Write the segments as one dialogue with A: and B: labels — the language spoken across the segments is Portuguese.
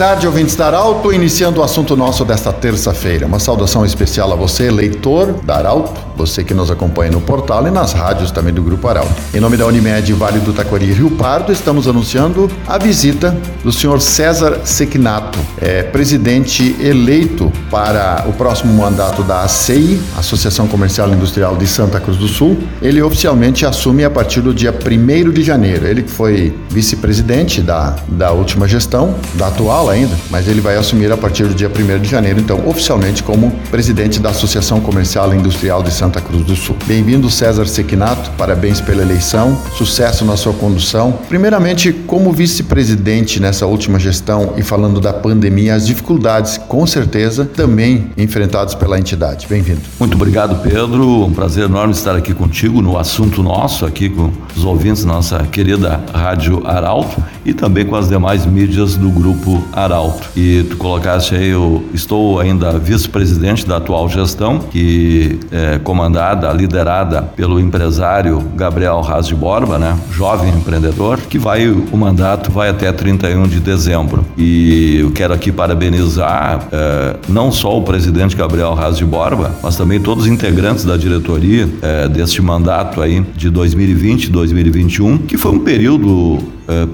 A: Tarde, ouvintes da Arauto, iniciando o assunto nosso desta terça-feira. Uma saudação especial a você, leitor da Arauto, você que nos acompanha no portal e nas rádios também do Grupo Arauto. Em nome da Unimed Vale do Taquari e Rio Pardo, estamos anunciando a visita do senhor César Sequinato, é, presidente eleito para o próximo mandato da ACI, Associação Comercial e Industrial de Santa Cruz do Sul. Ele oficialmente assume a partir do dia 1 de janeiro. Ele que foi vice-presidente da, da última gestão, da atual ainda, mas ele vai assumir a partir do dia 1 de janeiro, então, oficialmente como presidente da Associação Comercial e Industrial de Santa Cruz do Sul. Bem-vindo, César Sequinato, parabéns pela eleição, sucesso na sua condução. Primeiramente, como vice-presidente nessa última gestão e falando da pandemia, as dificuldades, com certeza, também enfrentadas pela entidade. Bem-vindo.
B: Muito obrigado, Pedro. Um prazer enorme estar aqui contigo no assunto nosso, aqui com os ouvintes da nossa querida Rádio Arauto e também com as demais mídias do Grupo Arauto. E tu colocaste aí, eu estou ainda vice-presidente da atual gestão, que é comandada, liderada pelo empresário Gabriel Raz de Borba, né? Jovem empreendedor, que vai, o mandato vai até 31 de dezembro. E eu quero aqui parabenizar é, não só o presidente Gabriel Raz de Borba, mas também todos os integrantes da diretoria é, deste mandato aí de 2020 e 2021, que foi um período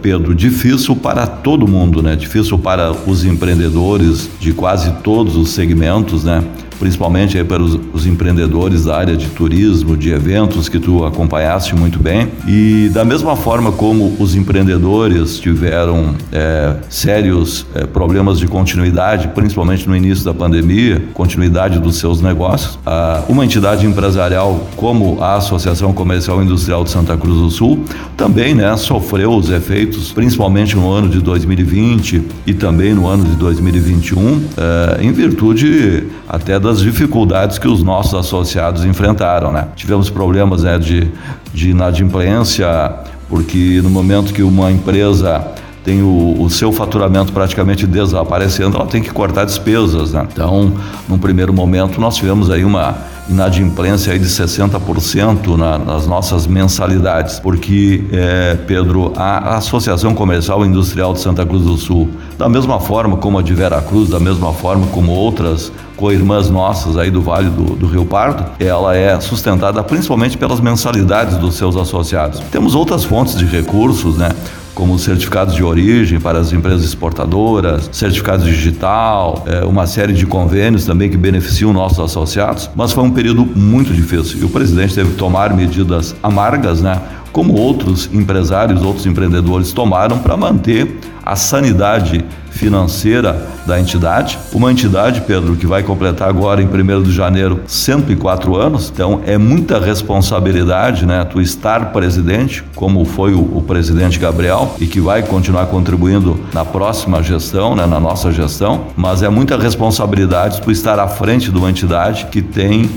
B: Pedro, difícil para todo mundo, né? Difícil para os empreendedores de quase todos os segmentos, né? Principalmente para os, os, empreendedores da área de turismo, de eventos que tu acompanhaste muito bem. E da mesma forma como os empreendedores tiveram é, sérios é, problemas de continuidade, principalmente no início da pandemia, continuidade dos seus negócios, a, uma entidade empresarial como a Associação Comercial Industrial de Santa Cruz do Sul também né, sofreu os efeitos, principalmente no ano de 2020 e também no ano de 2021, é, em virtude até das dificuldades que os nossos associados enfrentaram, né? Tivemos problemas né, de, de inadimplência, porque no momento que uma empresa tem o, o, seu faturamento praticamente desaparecendo, ela tem que cortar despesas, né? Então, num primeiro momento, nós tivemos aí uma inadimplência aí de 60% na, nas nossas mensalidades, porque, é, Pedro, a Associação Comercial e Industrial de Santa Cruz do Sul, da mesma forma como a de Vera Cruz, da mesma forma como outras co-irmãs nossas aí do Vale do, do, Rio Pardo, ela é sustentada principalmente pelas mensalidades dos seus associados. Temos outras fontes de recursos, né? como certificados de origem para as empresas exportadoras, certificado digital, é, uma série de convênios também que beneficiam nossos associados, mas foi um período muito difícil e o presidente teve que tomar medidas amargas, né? Como outros empresários, outros empreendedores tomaram para manter a sanidade financeira da entidade. Uma entidade, Pedro, que vai completar agora em 1 de janeiro 104 anos, então é muita responsabilidade, né? Tu estar presidente, como foi o, o presidente Gabriel, e que vai continuar contribuindo na próxima gestão, né? na nossa gestão, mas é muita responsabilidade tu estar à frente de uma entidade que tem,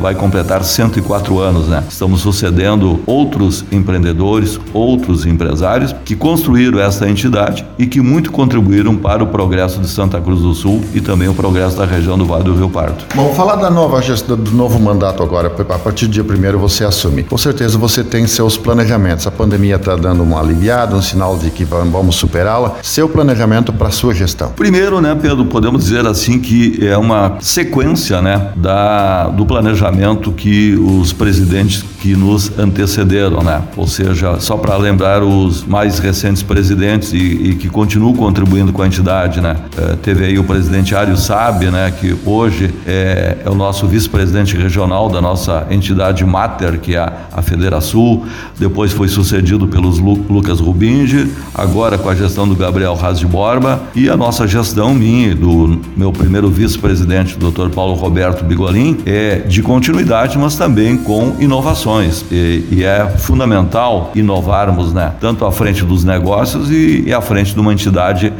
B: vai completar 104 anos, né? Estamos sucedendo outros empreendedores, outros empresários que construíram essa entidade e que muito contribuíram para o progresso de Santa Cruz do Sul e também o progresso da região do Vale do Rio Pardo.
A: Bom, falar da nova gestão, do novo mandato agora, a partir do dia primeiro você assume. Com certeza você tem seus planejamentos. A pandemia está dando uma aliviada, um sinal de que vamos superá-la. Seu planejamento para sua gestão.
B: Primeiro, né, Pedro, podemos dizer assim que é uma sequência, né, da, do planejamento que os presidentes que nos antecederam, né? Ou seja, só para lembrar os mais recentes presidentes e, e, que continuam contribuindo com a entidade, né? É, teve aí o presidente Ário Sabe, né? Que hoje é, é o nosso vice-presidente regional da nossa entidade Mater, que é a, a Federação. Depois foi sucedido pelos Lu, Lucas Rubingi, agora com a gestão do Gabriel Raz de Borba e a nossa gestão minha, do meu primeiro vice-presidente, Dr. Paulo Roberto Bigolin, é de continuidade, mas também com inovações e, e, é fundamental inovarmos, né? Tanto à frente dos negócios e, e à frente de uma entidade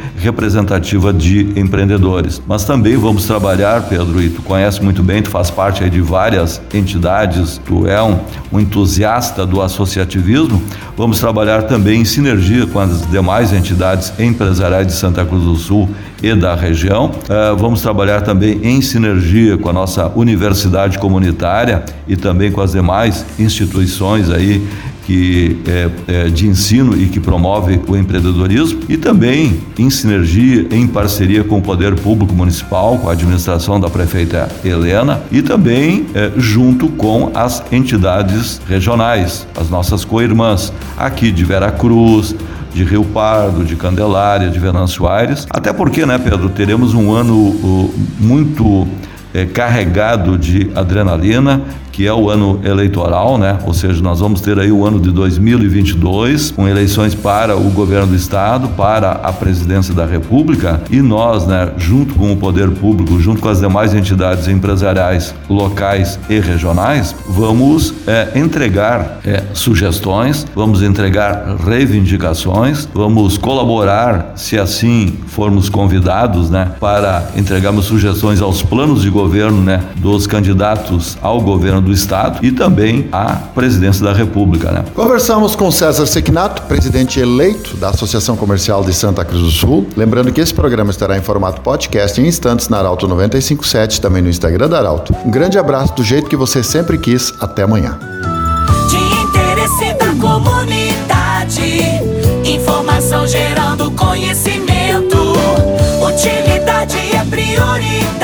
B: de empreendedores. Mas também vamos trabalhar, Pedro, e tu conhece muito bem, tu faz parte de várias entidades, tu é um, um entusiasta do associativismo, vamos trabalhar também em sinergia com as demais entidades empresariais de Santa Cruz do Sul e da região. Uh, vamos trabalhar também em sinergia com a nossa universidade comunitária e também com as demais instituições aí que é, é, de ensino e que promove o empreendedorismo e também em sinergia, em parceria com o poder público municipal, com a administração da prefeita Helena e também é, junto com as entidades regionais, as nossas co-irmãs aqui de Vera Cruz, de Rio Pardo, de Candelária, de Venâncio Aires. Até porque, né, Pedro, teremos um ano uh, muito é, carregado de adrenalina que é o ano eleitoral, né? Ou seja, nós vamos ter aí o ano de 2022 com eleições para o governo do estado, para a presidência da República e nós, né, junto com o poder público, junto com as demais entidades empresariais locais e regionais, vamos é, entregar é, sugestões, vamos entregar reivindicações, vamos colaborar, se assim formos convidados, né, para entregarmos sugestões aos planos de governo, né, dos candidatos ao governo do Estado e também a presidência da República. Né?
A: Conversamos com César Sequinato, presidente eleito da Associação Comercial de Santa Cruz do Sul. Lembrando que esse programa estará em formato podcast em instantes na Arauto 957, também no Instagram da Arauto. Um grande abraço do jeito que você sempre quis. Até amanhã.
C: De interesse da comunidade, informação gerando conhecimento. Utilidade é prioridade.